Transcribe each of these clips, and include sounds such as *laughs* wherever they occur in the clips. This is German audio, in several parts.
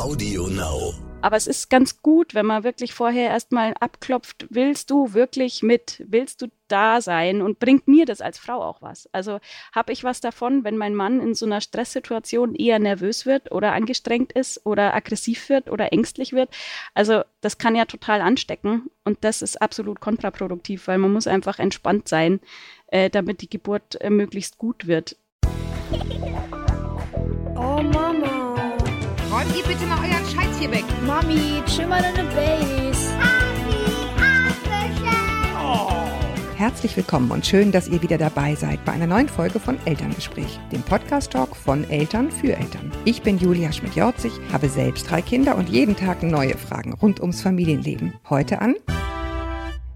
Audio Now. Aber es ist ganz gut, wenn man wirklich vorher erstmal abklopft, willst du wirklich mit, willst du da sein und bringt mir das als Frau auch was? Also habe ich was davon, wenn mein Mann in so einer Stresssituation eher nervös wird oder angestrengt ist oder aggressiv wird oder ängstlich wird? Also das kann ja total anstecken und das ist absolut kontraproduktiv, weil man muss einfach entspannt sein, äh, damit die Geburt äh, möglichst gut wird. Oh Mama. Räumt ihr bitte mal euren Scheiß hier weg. Mami, chill mal deine Base. Herzlich willkommen und schön, dass ihr wieder dabei seid bei einer neuen Folge von Elterngespräch, dem Podcast-Talk von Eltern für Eltern. Ich bin Julia Schmidt-Jorzig, habe selbst drei Kinder und jeden Tag neue Fragen rund ums Familienleben. Heute an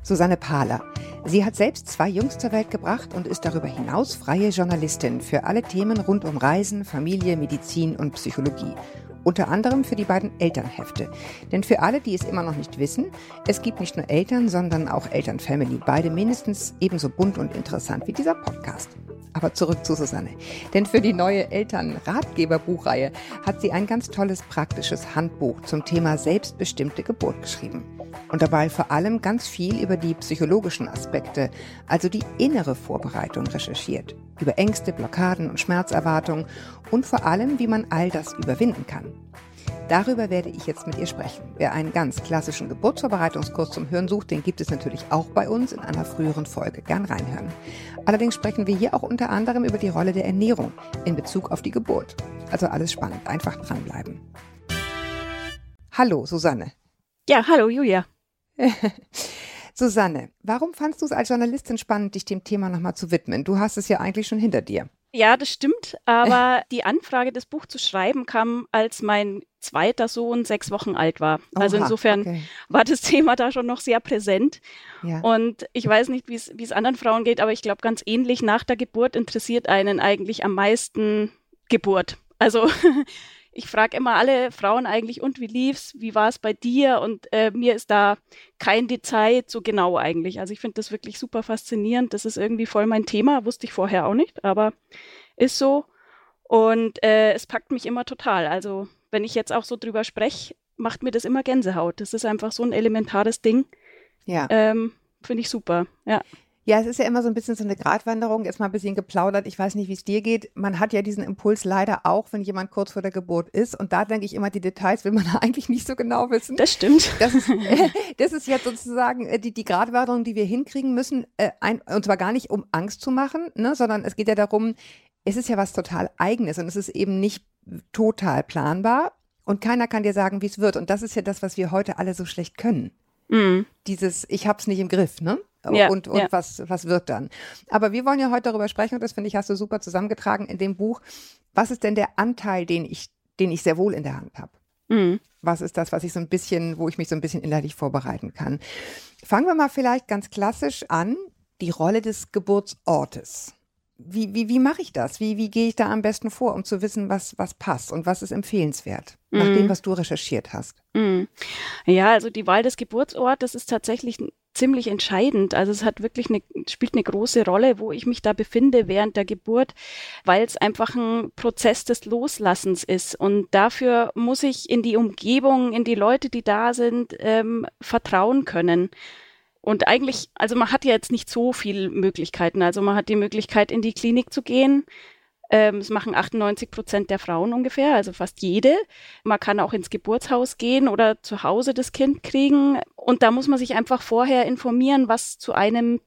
Susanne Pahler. Sie hat selbst zwei Jungs zur Welt gebracht und ist darüber hinaus freie Journalistin für alle Themen rund um Reisen, Familie, Medizin und Psychologie. Unter anderem für die beiden Elternhefte. Denn für alle, die es immer noch nicht wissen, es gibt nicht nur Eltern, sondern auch Elternfamily. Beide mindestens ebenso bunt und interessant wie dieser Podcast. Aber zurück zu Susanne. Denn für die neue Elternratgeberbuchreihe hat sie ein ganz tolles praktisches Handbuch zum Thema selbstbestimmte Geburt geschrieben. Und dabei vor allem ganz viel über die psychologischen Aspekte, also die innere Vorbereitung recherchiert. Über Ängste, Blockaden und Schmerzerwartungen und vor allem, wie man all das überwinden kann. Darüber werde ich jetzt mit ihr sprechen. Wer einen ganz klassischen Geburtsvorbereitungskurs zum Hören sucht, den gibt es natürlich auch bei uns in einer früheren Folge. Gern reinhören. Allerdings sprechen wir hier auch unter anderem über die Rolle der Ernährung in Bezug auf die Geburt. Also alles spannend. Einfach dranbleiben. Hallo, Susanne. Ja, hallo Julia. *laughs* Susanne, warum fandst du es als Journalistin spannend, dich dem Thema nochmal zu widmen? Du hast es ja eigentlich schon hinter dir. Ja, das stimmt. Aber *laughs* die Anfrage, das Buch zu schreiben, kam, als mein zweiter Sohn sechs Wochen alt war. Also Oha, insofern okay. war das *laughs* Thema da schon noch sehr präsent. Ja. Und ich weiß nicht, wie es wie es anderen Frauen geht, aber ich glaube, ganz ähnlich nach der Geburt interessiert einen eigentlich am meisten Geburt. Also ich frage immer alle Frauen eigentlich, und wie lief's? Wie war es bei dir? Und äh, mir ist da kein Detail so genau eigentlich. Also ich finde das wirklich super faszinierend. Das ist irgendwie voll mein Thema. Wusste ich vorher auch nicht, aber ist so. Und äh, es packt mich immer total. Also wenn ich jetzt auch so drüber spreche, macht mir das immer Gänsehaut. Das ist einfach so ein elementares Ding. Ja. Ähm, finde ich super. Ja. Ja, es ist ja immer so ein bisschen so eine Gratwanderung, jetzt mal ein bisschen geplaudert. Ich weiß nicht, wie es dir geht. Man hat ja diesen Impuls leider auch, wenn jemand kurz vor der Geburt ist. Und da denke ich immer, die Details will man *laughs* eigentlich nicht so genau wissen. Das stimmt. Das ist, *laughs* das ist jetzt sozusagen äh, die, die Gratwanderung, die wir hinkriegen müssen. Äh, ein, und zwar gar nicht, um Angst zu machen, ne, sondern es geht ja darum, es ist ja was total Eigenes und es ist eben nicht total planbar. Und keiner kann dir sagen, wie es wird. Und das ist ja das, was wir heute alle so schlecht können. Mhm. Dieses, ich hab's nicht im Griff, ne? Ja, und und ja. was, was wird dann? Aber wir wollen ja heute darüber sprechen, und das finde ich, hast du super zusammengetragen in dem Buch. Was ist denn der Anteil, den ich, den ich sehr wohl in der Hand habe? Mhm. Was ist das, was ich so ein bisschen, wo ich mich so ein bisschen innerlich vorbereiten kann? Fangen wir mal vielleicht ganz klassisch an, die Rolle des Geburtsortes. Wie, wie, wie mache ich das? Wie, wie gehe ich da am besten vor, um zu wissen, was, was passt und was ist empfehlenswert, nach dem, was du recherchiert hast? Mhm. Ja, also die Wahl des Geburtsortes ist tatsächlich ziemlich entscheidend. Also es hat wirklich eine, spielt eine große Rolle, wo ich mich da befinde während der Geburt, weil es einfach ein Prozess des Loslassens ist. Und dafür muss ich in die Umgebung, in die Leute, die da sind, ähm, vertrauen können. Und eigentlich, also man hat ja jetzt nicht so viele Möglichkeiten. Also man hat die Möglichkeit, in die Klinik zu gehen. Ähm, das machen 98 Prozent der Frauen ungefähr, also fast jede. Man kann auch ins Geburtshaus gehen oder zu Hause das Kind kriegen. Und da muss man sich einfach vorher informieren, was zu einem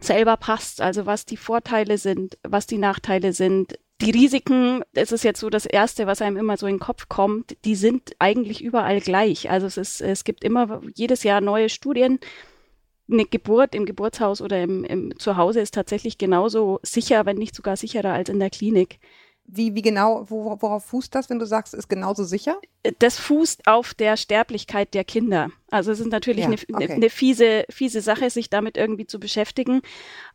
selber passt. Also was die Vorteile sind, was die Nachteile sind. Die Risiken, das ist jetzt so das Erste, was einem immer so in den Kopf kommt, die sind eigentlich überall gleich. Also es, ist, es gibt immer jedes Jahr neue Studien, eine Geburt im Geburtshaus oder im, im Zuhause ist tatsächlich genauso sicher, wenn nicht sogar sicherer als in der Klinik. Wie, wie genau, wo, worauf fußt das, wenn du sagst, ist genauso sicher? Das fußt auf der Sterblichkeit der Kinder. Also es ist natürlich Ja, eine, okay. eine fiese, fiese Sache, sich damit irgendwie zu beschäftigen.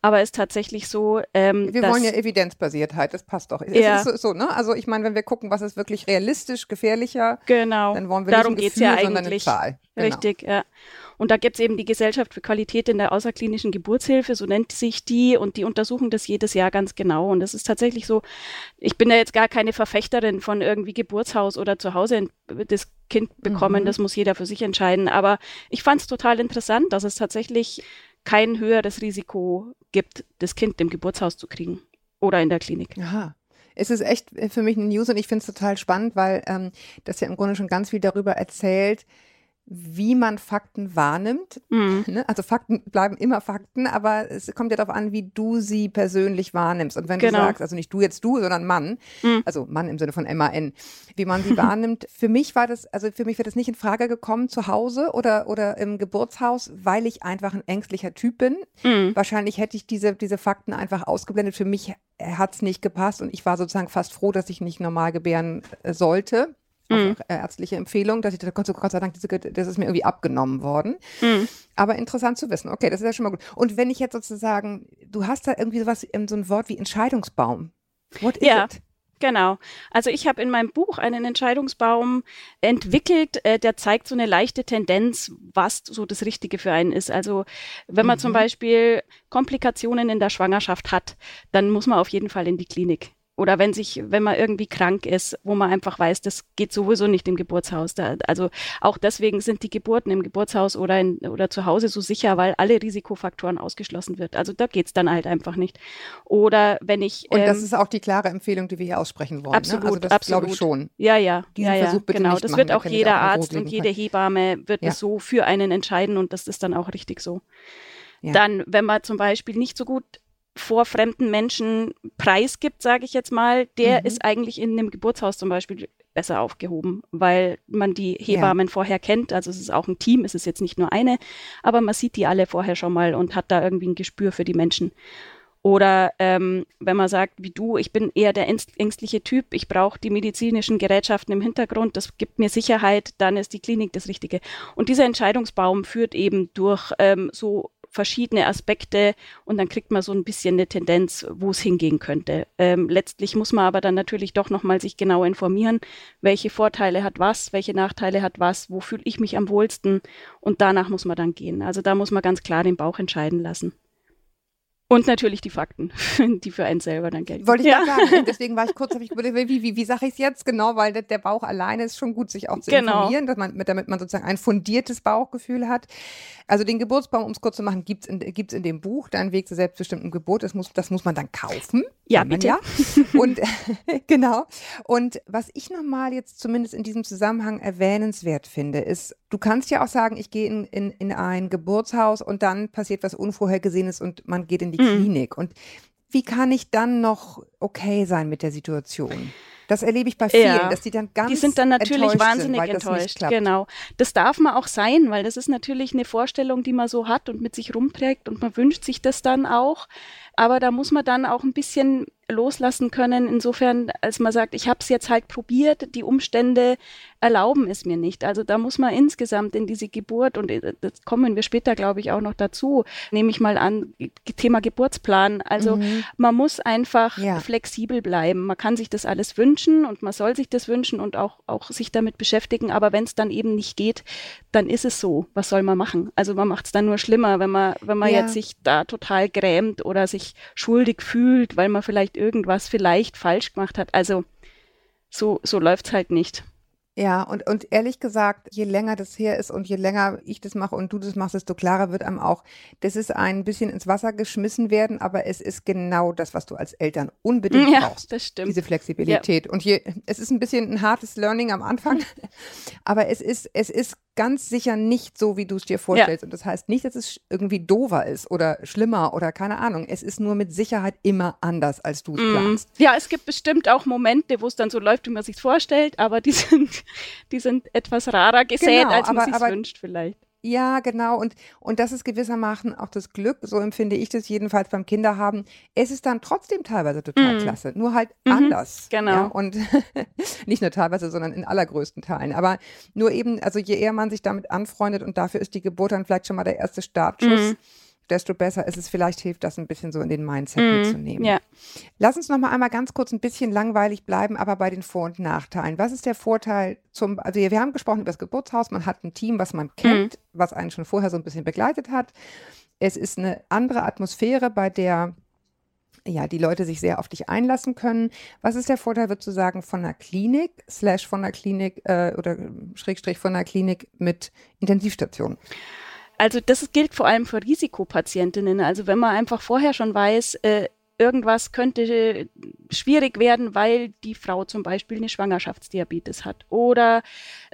Aber es ist tatsächlich so, ähm, Wir wollen ja Evidenzbasiertheit, das passt doch. Es Ja. ist so, ne? Also ich meine, wenn wir gucken, was ist wirklich realistisch, gefährlicher, genau, dann wollen wir darum nicht ein Gefühl, ja sondern eine. Zahl. Genau. Richtig, ja. Und da gibt es eben die Gesellschaft für Qualität in der außerklinischen Geburtshilfe, so nennt sich die, und die untersuchen das jedes Jahr ganz genau. Und das ist tatsächlich so, ich bin ja jetzt gar keine Verfechterin von irgendwie Geburtshaus oder zu Hause das Kind bekommen, mhm. das muss jeder für sich entscheiden. Aber ich fand es total interessant, dass es tatsächlich kein höheres Risiko gibt, das Kind im Geburtshaus zu kriegen oder in der Klinik. Aha. Es ist echt für mich eine News und ich finde es total spannend, weil ähm, das ja im Grunde schon ganz viel darüber erzählt, wie man Fakten wahrnimmt. Mhm. Ne? Also Fakten bleiben immer Fakten, aber es kommt ja darauf an, wie du sie persönlich wahrnimmst. Und wenn genau. du sagst, also nicht du jetzt du, sondern Mann, mhm. also Mann im Sinne von M-A-N, wie man sie *laughs* wahrnimmt. Für mich war das, also für mich wird das nicht in Frage gekommen zu Hause oder, oder im Geburtshaus, weil ich einfach ein ängstlicher Typ bin. Mhm. Wahrscheinlich hätte ich diese, diese Fakten einfach ausgeblendet. Für mich hat es nicht gepasst und ich war sozusagen fast froh, dass ich nicht normal gebären äh, sollte mhm. Ärztliche Empfehlung, dass ich dachte, Gott, Gott sei Dank, diese, das ist mir irgendwie abgenommen worden. Mhm. Aber interessant zu wissen. Okay, das ist ja schon mal gut. Und wenn ich jetzt sozusagen, du hast da irgendwie sowas, ähm, so ein Wort wie Entscheidungsbaum. What is ja. it? Genau. Also ich habe in meinem Buch einen Entscheidungsbaum entwickelt, äh, der zeigt so eine leichte Tendenz, was so das Richtige für einen ist. Also wenn man mhm. zum Beispiel Komplikationen in der Schwangerschaft hat, dann muss man auf jeden Fall in die Klinik. Oder wenn sich, wenn man irgendwie krank ist, wo man einfach weiß, das geht sowieso nicht im Geburtshaus. Da, also auch deswegen sind die Geburten im Geburtshaus oder, in, oder zu Hause so sicher, weil alle Risikofaktoren ausgeschlossen wird. Also da geht's dann halt einfach nicht. Oder wenn ich. Und ähm, das ist auch die klare Empfehlung, die wir hier aussprechen wollen. Absolut, ne? also das absolut. glaube ich schon. Ja, ja. Diesen ja, ja. Versuch bitte genau. das machen, wird auch jeder auch Arzt und jede Hebamme wird ja. es so für einen entscheiden und das ist dann auch richtig so. Ja. Dann, wenn man zum Beispiel nicht so gut vor fremden Menschen preisgibt, sage ich jetzt mal, der mhm. ist eigentlich in einem Geburtshaus zum Beispiel besser aufgehoben, weil man die Hebammen ja. vorher kennt. Also es ist auch ein Team, es ist jetzt nicht nur eine, aber man sieht die alle vorher schon mal und hat da irgendwie ein Gespür für die Menschen. Oder ähm, wenn man sagt, wie du, ich bin eher der ängstliche Typ, ich brauche die medizinischen Gerätschaften im Hintergrund, das gibt mir Sicherheit, dann ist die Klinik das Richtige. Und dieser Entscheidungsbaum führt eben durch ähm, so verschiedene Aspekte und dann kriegt man so ein bisschen eine Tendenz, wo es hingehen könnte. Ähm, letztlich muss man aber dann natürlich doch nochmal sich genau informieren, welche Vorteile hat was, welche Nachteile hat was, wo fühle ich mich am wohlsten und danach muss man dann gehen. Also da muss man ganz klar den Bauch entscheiden lassen. Und natürlich die Fakten, *laughs* die für einen selber dann gelten. Wollte ich ja. sagen. Deswegen war ich kurz, habe ich überlegt, wie, wie, wie sage ich es jetzt genau, weil der Bauch alleine ist schon gut, sich auch zu genau. informieren, dass man, damit man sozusagen ein fundiertes Bauchgefühl hat. Also den Geburtsbaum, um es kurz zu machen, gibt es in, gibt's in dem Buch, Dein Weg zur selbstbestimmten Geburt. Das muss, das muss man dann kaufen. Ja, bitte. Ja. Und *laughs* genau. Und was ich nochmal jetzt zumindest in diesem Zusammenhang erwähnenswert finde, ist, du kannst ja auch sagen, ich gehe in, in, in ein Geburtshaus und dann passiert was Unvorhergesehenes und man geht in die. Klinik. Und wie kann ich dann noch okay sein mit der Situation? Das erlebe ich bei vielen, ja, dass die dann ganz Die sind dann natürlich wahnsinnig sind, enttäuscht. Genau. Das darf man auch sein, weil das ist natürlich eine Vorstellung, die man so hat und mit sich rumträgt und man wünscht sich das dann auch. Aber da muss man dann auch ein bisschen loslassen können, insofern, als man sagt, ich habe es jetzt halt probiert, die Umstände erlauben es mir nicht. Also da muss man insgesamt in diese Geburt, und äh, das kommen wir später, glaube ich, auch noch dazu, nehme ich mal an, Thema Geburtsplan. Also mhm. man muss einfach ja. flexibel bleiben. Man kann sich das alles wünschen und man soll sich das wünschen und auch, auch sich damit beschäftigen, aber wenn es dann eben nicht geht, dann ist es so. Was soll man machen? Also man macht es dann nur schlimmer, wenn man, wenn man ja. jetzt sich da total grämt oder sich schuldig fühlt, weil man vielleicht irgendwas vielleicht falsch gemacht hat. Also so, so läuft es halt nicht. Ja, und, und ehrlich gesagt, je länger das her ist und je länger ich das mache und du das machst, desto klarer wird einem auch, das ist ein bisschen ins Wasser geschmissen werden, aber es ist genau das, was du als Eltern unbedingt ja, brauchst. Das stimmt. Diese Flexibilität. Ja. Und je, es ist ein bisschen ein hartes Learning am Anfang, *laughs* aber es ist, es ist ganz sicher nicht so, wie du es dir vorstellst. Ja. Und das heißt nicht, dass es irgendwie dover ist oder schlimmer oder keine Ahnung. Es ist nur mit Sicherheit immer anders, als du es mm. planst. Ja, es gibt bestimmt auch Momente, wo es dann so läuft, wie man sich vorstellt, aber die *laughs* sind, die sind etwas rarer gesät, genau, als man sich wünscht vielleicht. Ja, genau. Und, und das ist gewissermaßen auch das Glück, so empfinde ich das jedenfalls beim Kinderhaben. Es ist dann trotzdem teilweise total mm. klasse, nur halt mhm, anders. Genau. Ja? Und *laughs* nicht nur teilweise, sondern in allergrößten Teilen. Aber nur eben, also je eher man sich damit anfreundet und dafür ist die Geburt dann vielleicht schon mal der erste Startschuss. Mm desto besser ist es. Vielleicht hilft das ein bisschen so in den Mindset Mhm, mitzunehmen. ja. Lass uns noch mal einmal ganz kurz ein bisschen langweilig bleiben, aber bei den Vor- und Nachteilen. Was ist der Vorteil zum, also wir haben gesprochen über das Geburtshaus, man hat ein Team, was man kennt, was einen schon vorher so ein bisschen begleitet hat. Es ist eine andere Atmosphäre, bei der ja, die Leute sich sehr auf dich einlassen können. Was ist der Vorteil, würdest du sagen, von einer Klinik, slash von einer Klinik äh, oder Schrägstrich von einer Klinik mit Intensivstation? Also das gilt vor allem für Risikopatientinnen. Also wenn man einfach vorher schon weiß, äh, irgendwas könnte äh, schwierig werden, weil die Frau zum Beispiel eine Schwangerschaftsdiabetes hat. Oder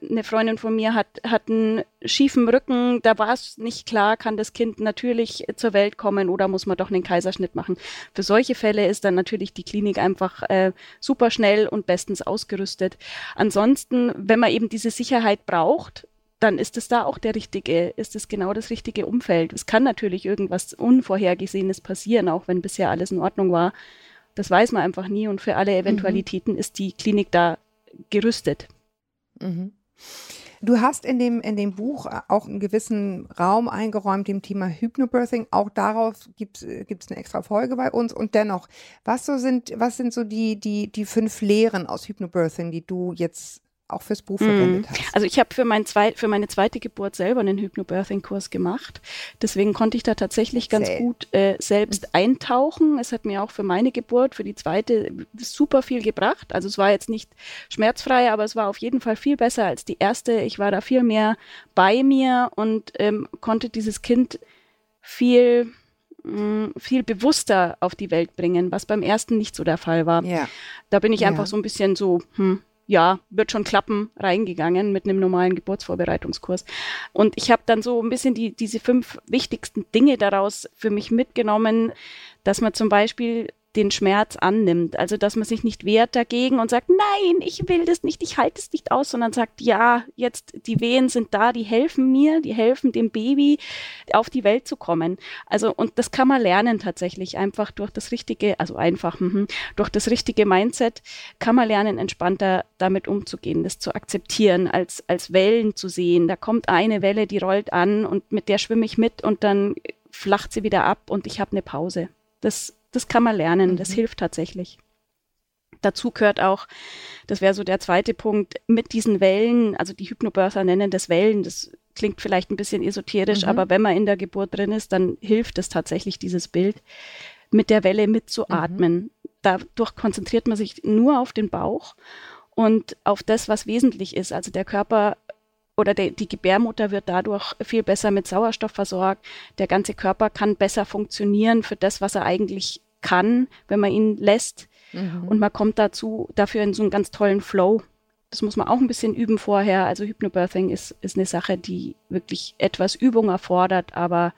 eine Freundin von mir hat, hat einen schiefen Rücken, da war es nicht klar, kann das Kind natürlich zur Welt kommen oder muss man doch einen Kaiserschnitt machen. Für solche Fälle ist dann natürlich die Klinik einfach äh, super schnell und bestens ausgerüstet. Ansonsten, wenn man eben diese Sicherheit braucht, dann ist es da auch der richtige, ist es genau das richtige Umfeld. Es kann natürlich irgendwas Unvorhergesehenes passieren, auch wenn bisher alles in Ordnung war. Das weiß man einfach nie und für alle Eventualitäten ist die Klinik da gerüstet. Mhm. Du hast in dem, in dem Buch auch einen gewissen Raum eingeräumt, dem Thema Hypnobirthing. Auch darauf gibt es eine extra Folge bei uns. Und dennoch, was so sind, was sind so die, die, die fünf Lehren aus Hypnobirthing, die du jetzt auch fürs Buch verwendet hast? Also ich habe für, mein zwei, für meine zweite Geburt selber einen Hypnobirthing-Kurs gemacht. Deswegen konnte ich da tatsächlich ganz Erzähl. gut äh, selbst eintauchen. Es hat mir auch für meine Geburt, für die zweite, super viel gebracht. Also es war jetzt nicht schmerzfrei, aber es war auf jeden Fall viel besser als die erste. Ich war da viel mehr bei mir und ähm, konnte dieses Kind viel mh, viel bewusster auf die Welt bringen, was beim ersten nicht so der Fall war. Ja. Da bin ich Ja. einfach so ein bisschen so, hm, ja, wird schon klappen, reingegangen mit einem normalen Geburtsvorbereitungskurs. Und ich habe dann so ein bisschen die, diese fünf wichtigsten Dinge daraus für mich mitgenommen, dass man zum Beispiel den Schmerz annimmt. Also, dass man sich nicht wehrt dagegen und sagt, nein, ich will das nicht, ich halte es nicht aus, sondern sagt, ja, jetzt die Wehen sind da, die helfen mir, die helfen dem Baby, auf die Welt zu kommen. Also, und das kann man lernen tatsächlich einfach durch das richtige, also einfach, mhm, durch das richtige Mindset kann man lernen, entspannter damit umzugehen, das zu akzeptieren, als, als Wellen zu sehen. Da kommt eine Welle, die rollt an und mit der schwimme ich mit und dann flacht sie wieder ab und ich habe eine Pause. Das, das kann man lernen, das hilft tatsächlich. Dazu gehört auch, das wäre so der zweite Punkt, mit diesen Wellen, also die Hypnobirther nennen das Wellen, das klingt vielleicht ein bisschen esoterisch, Mhm. aber wenn man in der Geburt drin ist, dann hilft es tatsächlich, dieses Bild, mit der Welle mitzuatmen. Dadurch konzentriert man sich nur auf den Bauch und auf das, was wesentlich ist. Also der Körper oder der, die Gebärmutter wird dadurch viel besser mit Sauerstoff versorgt. Der ganze Körper kann besser funktionieren für das, was er eigentlich kann, wenn man ihn lässt. Mhm. Und man kommt dazu, dafür in so einen ganz tollen Flow. Das muss man auch ein bisschen üben vorher. Also Hypnobirthing ist, ist eine Sache, die wirklich etwas Übung erfordert, aber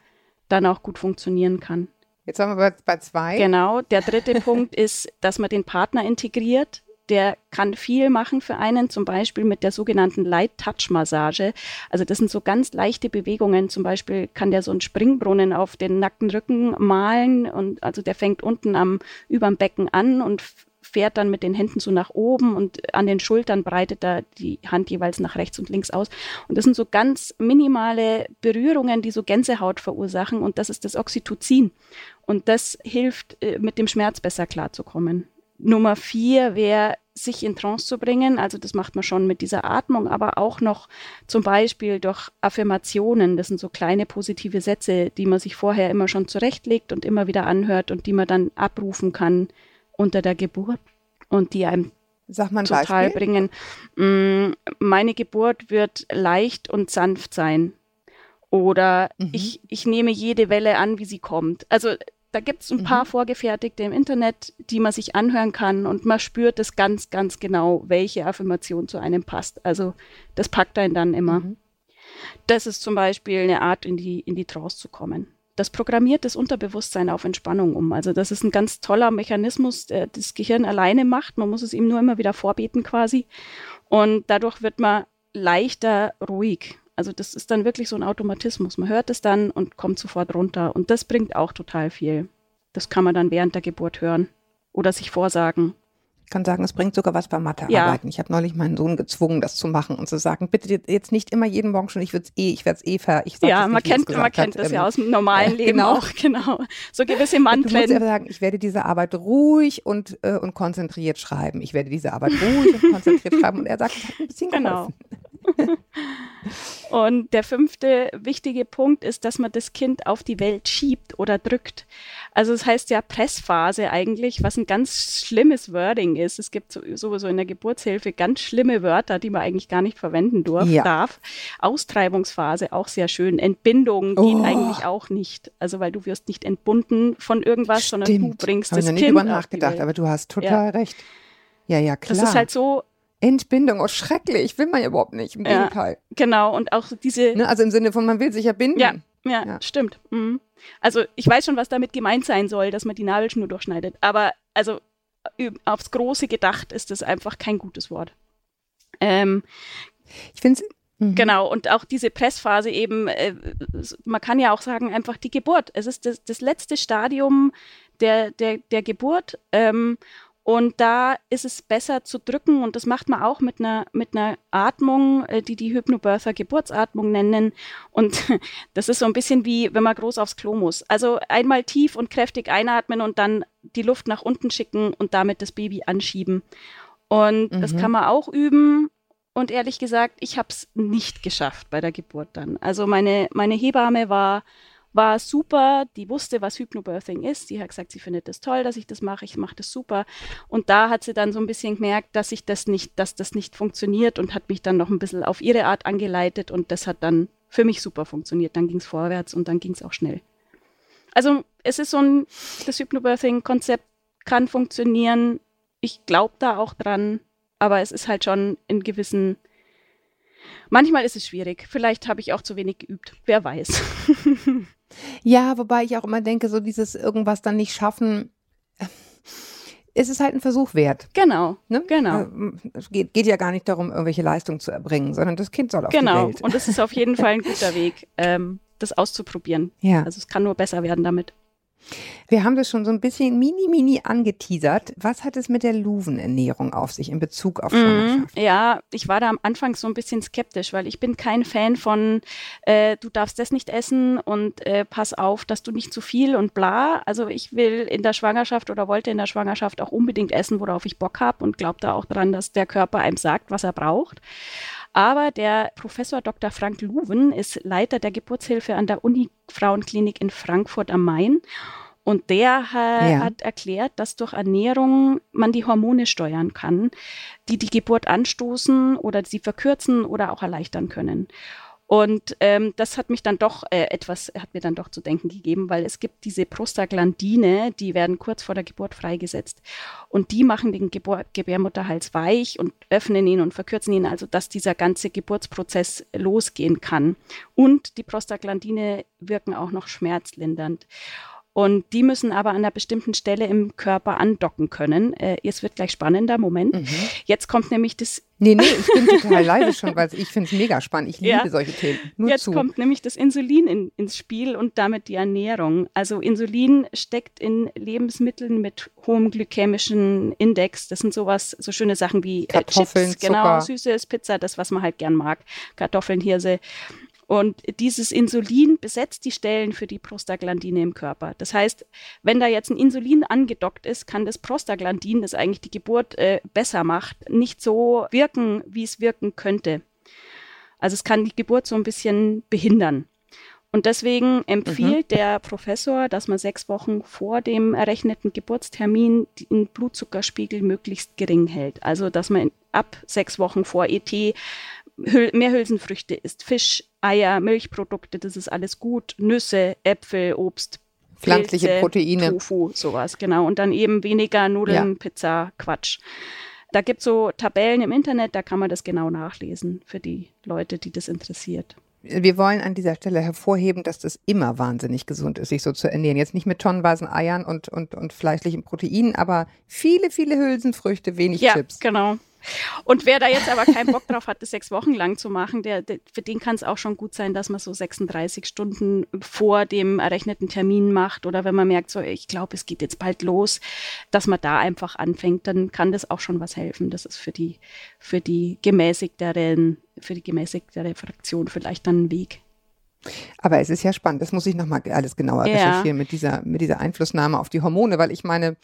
dann auch gut funktionieren kann. Jetzt sind wir bei zwei. Genau. Der dritte *laughs* Punkt ist, dass man den Partner integriert. Der kann viel machen für einen, zum Beispiel mit der sogenannten Light Touch Massage. Also das sind so ganz leichte Bewegungen. Zum Beispiel kann der so einen Springbrunnen auf den nackten Rücken malen und also der fängt unten am überm Becken an und fährt dann mit den Händen so nach oben und an den Schultern breitet er die Hand jeweils nach rechts und links aus. Und das sind so ganz minimale Berührungen, die so Gänsehaut verursachen und das ist das Oxytocin. Und das hilft, äh, mit dem Schmerz besser klarzukommen. Nummer vier wäre, sich in Trance zu bringen. Also das macht man schon mit dieser Atmung, aber auch noch zum Beispiel durch Affirmationen. Das sind so kleine positive Sätze, die man sich vorher immer schon zurechtlegt und immer wieder anhört und die man dann abrufen kann unter der Geburt und die einem Sag mal total Beispiel. bringen. Mm, Meine Geburt wird leicht und sanft sein. Oder Mhm. ich, ich nehme jede Welle an, wie sie kommt. Also da gibt es ein paar vorgefertigte im Internet, die man sich anhören kann und man spürt es ganz, ganz genau, welche Affirmation zu einem passt. Also das packt einen dann immer. Mhm. Das ist zum Beispiel eine Art, in die, in die Trance zu kommen. Das programmiert das Unterbewusstsein auf Entspannung um. Also das ist ein ganz toller Mechanismus, der das Gehirn alleine macht. Man muss es ihm nur immer wieder vorbeten quasi. Und dadurch wird man leichter ruhig. Also das ist dann wirklich so ein Automatismus. Man hört es dann und kommt sofort runter. Und das bringt auch total viel. Das kann man dann während der Geburt hören oder sich vorsagen. Ich kann sagen, es bringt sogar was bei Mathearbeiten. Ich habe neulich meinen Sohn gezwungen, das zu machen und zu sagen, bitte jetzt nicht immer jeden Morgen schon, ich würde es eh, ich werde es eh ver. Ich Ja, man nicht, es kennt, man kennt hat. das ja Ähm, aus dem normalen äh, *laughs* Leben genau. auch, genau. So gewisse aber Manteln. sagen, ich werde diese Arbeit ruhig und, äh, und konzentriert schreiben. Ich werde diese Arbeit ruhig und konzentriert schreiben. Und er sagt, es hat ein bisschen *laughs* Genau. *laughs* Und der fünfte wichtige Punkt ist, dass man das Kind auf die Welt schiebt oder drückt. Also es heißt ja Pressphase eigentlich, was ein ganz schlimmes Wording ist. Es gibt so- sowieso in der Geburtshilfe ganz schlimme Wörter, die man eigentlich gar nicht verwenden durf, Ja. darf. Austreibungsphase auch sehr schön. Entbindung geht Oh. eigentlich auch nicht. Also weil du wirst nicht entbunden von irgendwas, sondern du Stimmt. bringst Habe das ich noch Kind drüber auf die nachgedacht, Welt. aber du hast total recht. Ja, ja, klar. Das ist halt so, Entbindung, oh schrecklich, will man ja überhaupt nicht, im Ja. Gegenteil. genau, und auch diese Ne? Also im Sinne von, man will sich ja binden. Ja, ja, Ja. stimmt. Mhm. Also ich weiß schon, was damit gemeint sein soll, dass man die Nabelschnur durchschneidet. Aber also aufs Große gedacht ist das einfach kein gutes Wort. Ähm, Ich finde es. Genau, und auch diese Pressphase eben, äh, man kann ja auch sagen, einfach die Geburt. Es ist das, das letzte Stadium der, der, der Geburt. Ähm, und da ist es besser zu drücken und das macht man auch mit einer, mit einer Atmung, äh, die die Hypnobirther Geburtsatmung nennen. Und *laughs* das ist so ein bisschen wie, wenn man groß aufs Klo muss. Also einmal tief und kräftig einatmen und dann die Luft nach unten schicken und damit das Baby anschieben. Und das Mhm. kann man auch üben. Und ehrlich gesagt, ich habe es nicht geschafft bei der Geburt dann. Also meine, meine Hebamme war, war super, die wusste, was Hypnobirthing ist. Die hat gesagt, sie findet das toll, dass ich das mache, ich mache das super. Und da hat sie dann so ein bisschen gemerkt, dass ich das nicht, dass das nicht funktioniert und hat mich dann noch ein bisschen auf ihre Art angeleitet und das hat dann für mich super funktioniert. Dann ging es vorwärts und dann ging es auch schnell. Also es ist so ein, das Hypnobirthing-Konzept kann funktionieren. Ich glaube da auch dran, aber es ist halt schon in gewissen. Manchmal ist es schwierig. Vielleicht habe ich auch zu wenig geübt. Wer weiß. *laughs* Ja, wobei ich auch immer denke, so dieses irgendwas dann nicht schaffen, äh, es ist halt ein Versuch wert. genau. Ne? Genau. Äh, Es geht, geht ja gar nicht darum, irgendwelche Leistungen zu erbringen, sondern das Kind soll auf die Genau. Welt. Und es ist auf jeden Fall ein guter Weg, ähm, das auszuprobieren. ja. Also es kann nur besser werden damit. Wir haben das schon so ein bisschen mini, mini angeteasert. Was hat es mit der Luvenernährung auf sich in Bezug auf Mhm. Schwangerschaft? Ja, ich war da am Anfang so ein bisschen skeptisch, weil ich bin kein Fan von, äh, du darfst das nicht essen und äh, pass auf, dass du nicht zu viel und bla. Also ich will in der Schwangerschaft oder wollte in der Schwangerschaft auch unbedingt essen, worauf ich Bock habe und glaube da auch dran, dass der Körper einem sagt, was er braucht. Aber der Professor Dr. Frank Luven ist Leiter der Geburtshilfe an der Uni-Frauenklinik in Frankfurt am Main. Und der äh, Ja. hat erklärt, dass durch Ernährung man die Hormone steuern kann, die die Geburt anstoßen oder sie verkürzen oder auch erleichtern können. Und ähm, das hat mich dann doch äh, etwas, hat mir dann doch zu denken gegeben, weil es gibt diese Prostaglandine, die werden kurz vor der Geburt freigesetzt. Und die machen den Gebur Gebärmutterhals weich und öffnen ihn und verkürzen ihn, also dass dieser ganze Geburtsprozess losgehen kann. Und die Prostaglandine wirken auch noch schmerzlindernd. Und die müssen aber an einer bestimmten Stelle im Körper andocken können. Äh, es wird gleich spannender, Moment. Mhm. Jetzt kommt nämlich das Nee, nee, ich bin total leise schon, weil ich finde es mega spannend. Ich *laughs* liebe Ja. solche Themen. Nur Jetzt zu. kommt nämlich das Insulin in, ins Spiel und damit die Ernährung. Also Insulin steckt in Lebensmitteln mit hohem glykämischen Index. Das sind sowas, so schöne Sachen wie äh, Kartoffeln, Chips, genau, Zucker. süßes Pizza, das, was man halt gern mag. Kartoffeln, Hirse. Und dieses Insulin besetzt die Stellen für die Prostaglandine im Körper. Das heißt, wenn da jetzt ein Insulin angedockt ist, kann das Prostaglandin, das eigentlich die Geburt äh, besser macht, nicht so wirken, wie es wirken könnte. Also es kann die Geburt so ein bisschen behindern. Und deswegen empfiehlt der Professor, dass man sechs Wochen vor dem errechneten Geburtstermin den Blutzuckerspiegel möglichst gering hält. Also dass man ab sechs Wochen vor ET mehr Hülsenfrüchte isst, Fisch, Eier, Milchprodukte, das ist alles gut, Nüsse, Äpfel, Obst, Pflanzliche Pilze, Proteine. Tofu, sowas, genau. Und dann eben weniger Nudeln, Ja. Pizza, Quatsch. Da gibt es so Tabellen im Internet, da kann man das genau nachlesen für die Leute, die das interessiert. Wir wollen an dieser Stelle hervorheben, dass das immer wahnsinnig gesund ist, sich so zu ernähren. Jetzt nicht mit tonnenweisen Eiern und, und, und fleischlichen Proteinen, aber viele, viele Hülsenfrüchte, wenig Ja, Chips. genau. Und wer da jetzt aber keinen Bock drauf hat, das sechs Wochen lang zu machen, der, der für den kann es auch schon gut sein, dass man so 36 Stunden vor dem errechneten Termin macht oder wenn man merkt, so ich glaube, es geht jetzt bald los, dass man da einfach anfängt, dann kann das auch schon was helfen. Das ist für die für die gemäßigteren für die gemäßigtere Fraktion vielleicht dann ein Weg. Aber es ist ja spannend, das muss ich nochmal alles genauer ja. recherchieren mit dieser, mit dieser Einflussnahme auf die Hormone, weil ich meine,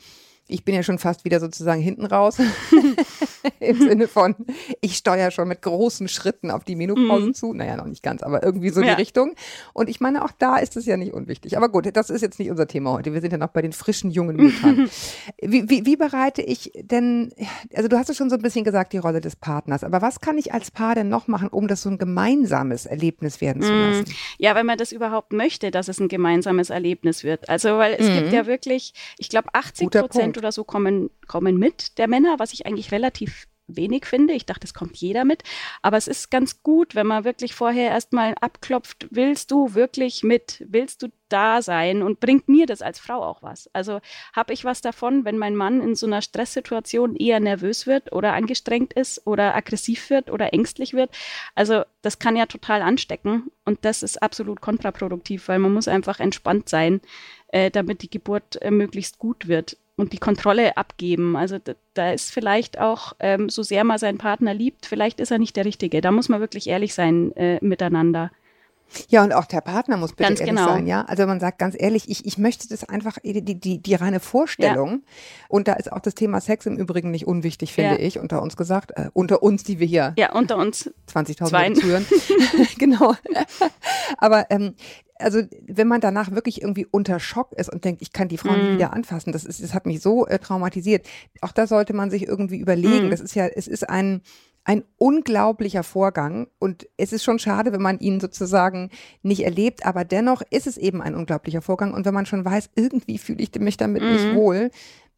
ich bin ja schon fast wieder sozusagen hinten raus. *laughs* *laughs* Im Sinne von, ich steuere schon mit großen Schritten auf die Menopause mhm. zu. Naja, noch nicht ganz, aber irgendwie so ja. die Richtung. Und ich meine, auch da ist es ja nicht unwichtig. Aber gut, das ist jetzt nicht unser Thema heute. Wir sind ja noch bei den frischen, jungen Müttern. *laughs* wie, wie, wie bereite ich denn, also du hast es schon so ein bisschen gesagt, die Rolle des Partners. Aber was kann ich als Paar denn noch machen, um das so ein gemeinsames Erlebnis werden zu mhm. lassen? Ja, wenn man das überhaupt möchte, dass es ein gemeinsames Erlebnis wird. Also, weil es mhm. gibt ja wirklich, ich glaube, 80 Prozent oder so kommen, kommen mit der Männer, was ich eigentlich relativ wenig finde. Ich dachte, es kommt jeder mit. Aber es ist ganz gut, wenn man wirklich vorher erstmal abklopft, willst du wirklich mit? Willst du da sein? Und bringt mir das als Frau auch was? Also habe ich was davon, wenn mein Mann in so einer Stresssituation eher nervös wird oder angestrengt ist oder aggressiv wird oder ängstlich wird? Also das kann ja total anstecken und das ist absolut kontraproduktiv, weil man muss einfach entspannt sein, äh, damit die Geburt äh, möglichst gut wird und die Kontrolle abgeben. Also da, da ist vielleicht auch, ähm, so sehr man seinen Partner liebt, vielleicht ist er nicht der Richtige. Da muss man wirklich ehrlich sein äh, miteinander. Ja, und auch der Partner muss bitte ganz ehrlich genau. sein, ja. Also man sagt ganz ehrlich, ich, ich möchte das einfach, die, die, die reine Vorstellung. Ja. Und da ist auch das Thema Sex im Übrigen nicht unwichtig, finde ja. ich, unter uns gesagt. Äh, unter uns, die wir hier. Ja, unter uns. 20.000 zuhören. *laughs* *laughs* genau. Aber ähm, also wenn man danach wirklich irgendwie unter Schock ist und denkt, ich kann die Frau mm. nicht mhm. wieder anfassen, das ist, das hat mich so äh, traumatisiert. Auch da sollte man sich irgendwie überlegen. Mm. Das ist ja, es ist ein ein unglaublicher Vorgang und es ist schon schade, wenn man ihn sozusagen nicht erlebt, aber dennoch ist es eben ein unglaublicher Vorgang und wenn man schon weiß, irgendwie fühle ich mich damit mm. nicht wohl,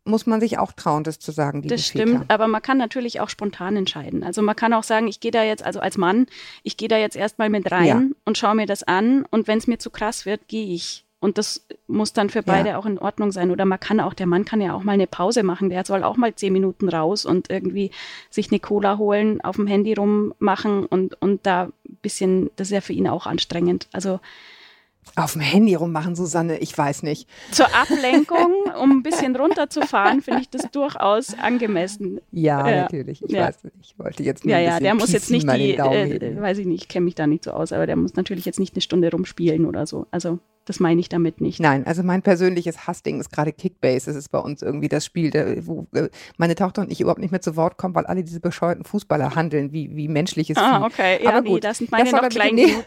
muss man sich auch trauen, das zu sagen. Das stimmt, Väter. aber man kann natürlich auch spontan entscheiden. Also man kann auch sagen, ich gehe da jetzt, also als Mann, ich gehe da jetzt erstmal mit rein ja. und schaue mir das an und wenn es mir zu krass wird, gehe ich. Und das muss dann für beide ja. auch in Ordnung sein. Oder man kann auch, der Mann kann ja auch mal eine Pause machen. Der soll auch mal zehn Minuten raus und irgendwie sich eine Cola holen, auf dem Handy rummachen und, und da ein bisschen, das ist ja für ihn auch anstrengend. Also auf dem Handy rummachen, Susanne, ich weiß nicht. Zur Ablenkung, *laughs* um ein bisschen runterzufahren, finde ich das durchaus angemessen. Ja, ja. natürlich. Ich ja. weiß nicht. Ich wollte jetzt nur Ja, ja, der muss jetzt nicht die, äh, weiß ich nicht, ich kenne mich da nicht so aus, aber der muss natürlich jetzt nicht eine Stunde rumspielen oder so. Also das meine ich damit nicht. Nein, also mein persönliches Hassding ist gerade Kickbase. Das ist bei uns irgendwie das Spiel, wo äh, meine Tochter und ich überhaupt nicht mehr zu Wort kommen, weil alle diese bescheuerten Fußballer handeln wie, wie menschliches Ah, okay. Ja, Aber nee, gut, das sind meine das noch klein genug.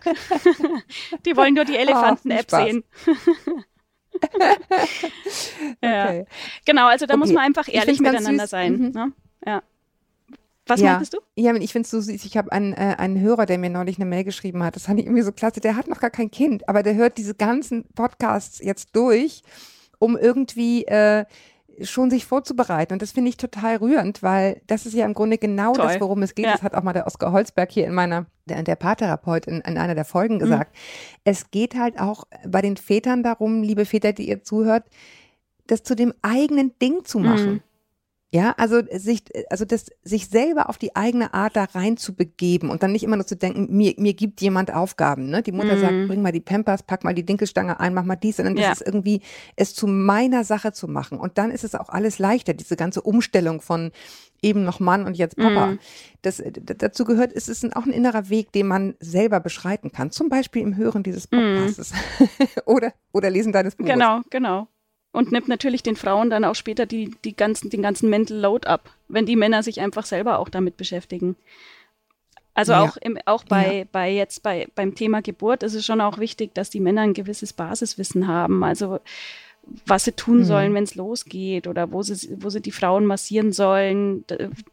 *laughs* die wollen nur die ah, *laughs* Elefanten-App oh, sehen. *laughs* ja. Okay. Genau, also da okay. muss man einfach ehrlich miteinander sein. Mhm. Ne? Ja. Was ja. meintest du? Ja, ich finde es so süß. Ich habe einen, äh, einen Hörer, der mir neulich eine Mail geschrieben hat. Das fand ich irgendwie so klasse. Der hat noch gar kein Kind, aber der hört diese ganzen Podcasts jetzt durch, um irgendwie äh, schon sich vorzubereiten. Und das finde ich total rührend, weil das ist ja im Grunde genau Toll. das, worum es geht. Ja. Das hat auch mal der Oskar Holzberg hier in meiner, der, der Paartherapeut in, in einer der Folgen mhm. gesagt. Mhm. Es geht halt auch bei den Vätern darum, liebe Väter, die ihr zuhört, das zu dem eigenen Ding zu machen. Mhm. Ja, also sich, also das, sich selber auf die eigene Art da rein zu begeben und dann nicht immer nur zu denken, mir, mir gibt jemand Aufgaben. Ne? Die Mutter mm. sagt, mhm. bring mal die Pampers, pack mal die Dinkelstange ein, mach mal dies, sondern das ja. ist irgendwie, es zu meiner Sache zu machen. Und dann ist es auch alles leichter, diese ganze Umstellung von eben noch Mann und jetzt Papa. Mm. Das, dazu gehört, es ist auch ein innerer Weg, den man selber beschreiten kann. Zum Beispiel im Hören dieses mhm. Podcasts. Mm. *laughs* oder, oder Lesen deines Buches. Genau, genau und nimmt natürlich den Frauen dann auch später die, die ganzen, den ganzen Mental Load ab, wenn die Männer sich einfach selber auch damit beschäftigen. Also ja. auch, im, auch bei, ja. bei jetzt bei, beim Thema Geburt ist es schon auch wichtig, dass die Männer ein gewisses Basiswissen haben. Also was sie tun mhm. sollen, wenn es losgeht oder wo sie, wo sie die Frauen massieren sollen,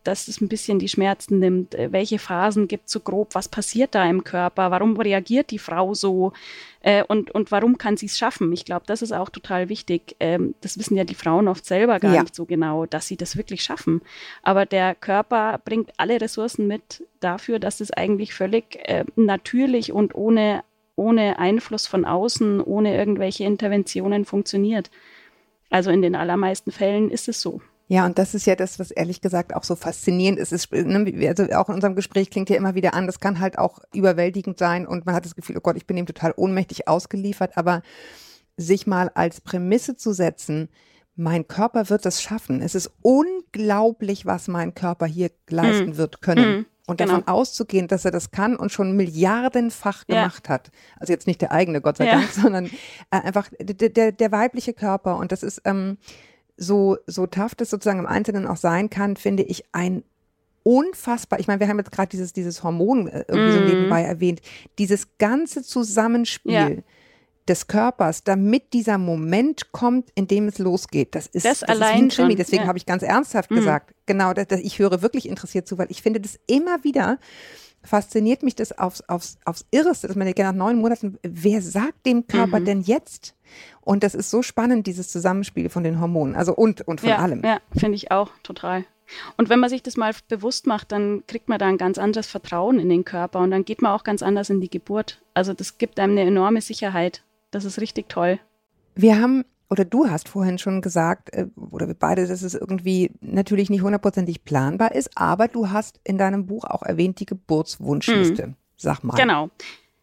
dass es ein bisschen die Schmerzen nimmt. Äh, welche Phasen gibt es so grob? Was passiert da im Körper? Warum reagiert die Frau so? Äh, und, und warum kann sie es schaffen? Ich glaube, das ist auch total wichtig. Ähm, das wissen ja die Frauen oft selber gar ja. nicht so genau, dass sie das wirklich schaffen. Aber der Körper bringt alle Ressourcen mit dafür, dass es eigentlich völlig äh, natürlich und ohne ohne Einfluss von außen, ohne irgendwelche Interventionen funktioniert. Also in den allermeisten Fällen ist es so. Ja, und das ist ja das, was ehrlich gesagt auch so faszinierend ist. Es, ne, also auch in unserem Gespräch klingt ja immer wieder an, das kann halt auch überwältigend sein und man hat das Gefühl, oh Gott, ich bin dem total ohnmächtig ausgeliefert, aber sich mal als Prämisse zu setzen, mein Körper wird es schaffen. Es ist unglaublich, was mein Körper hier leisten mm. wird können. Mm. Und genau. davon auszugehen, dass er das kann und schon milliardenfach gemacht ja. hat. Also jetzt nicht der eigene, Gott sei ja. Dank, *laughs* sondern äh, einfach der, der, der weibliche Körper. Und das ist ähm, so, so tough das sozusagen im Einzelnen auch sein kann, finde ich ein unfassbar, ich meine, wir haben jetzt gerade dieses, dieses Hormon äh, irgendwie mm. so mhm. nebenbei erwähnt, dieses ganze Zusammenspiel. Ja des Körpers, damit dieser Moment kommt, in dem es losgeht. Das ist, das, das allein ist ein Krimi, deswegen ja. habe ich ganz ernsthaft mhm. gesagt, genau, das, das, ich höre wirklich interessiert zu, weil ich finde das immer wieder, fasziniert mich das aufs, aufs, aufs Irreste, dass man denkt, nach neun Monaten, wer sagt dem Körper mhm. denn jetzt? Und das ist so spannend, dieses Zusammenspiel von den Hormonen, also und, und von ja, allem. Ja, finde ich auch total. Und wenn man sich das mal bewusst macht, dann kriegt man da ein ganz anderes Vertrauen in den Körper und dann geht man auch ganz anders in die Geburt. Also das gibt einem eine enorme Sicherheit. Das ist richtig toll. Wir haben, oder du hast vorhin schon gesagt, äh, oder wir beide, dass es irgendwie natürlich nicht hundertprozentig planbar ist, aber du hast in deinem Buch auch erwähnt die Geburtswunschliste. Mhm. Sag mal. Genau.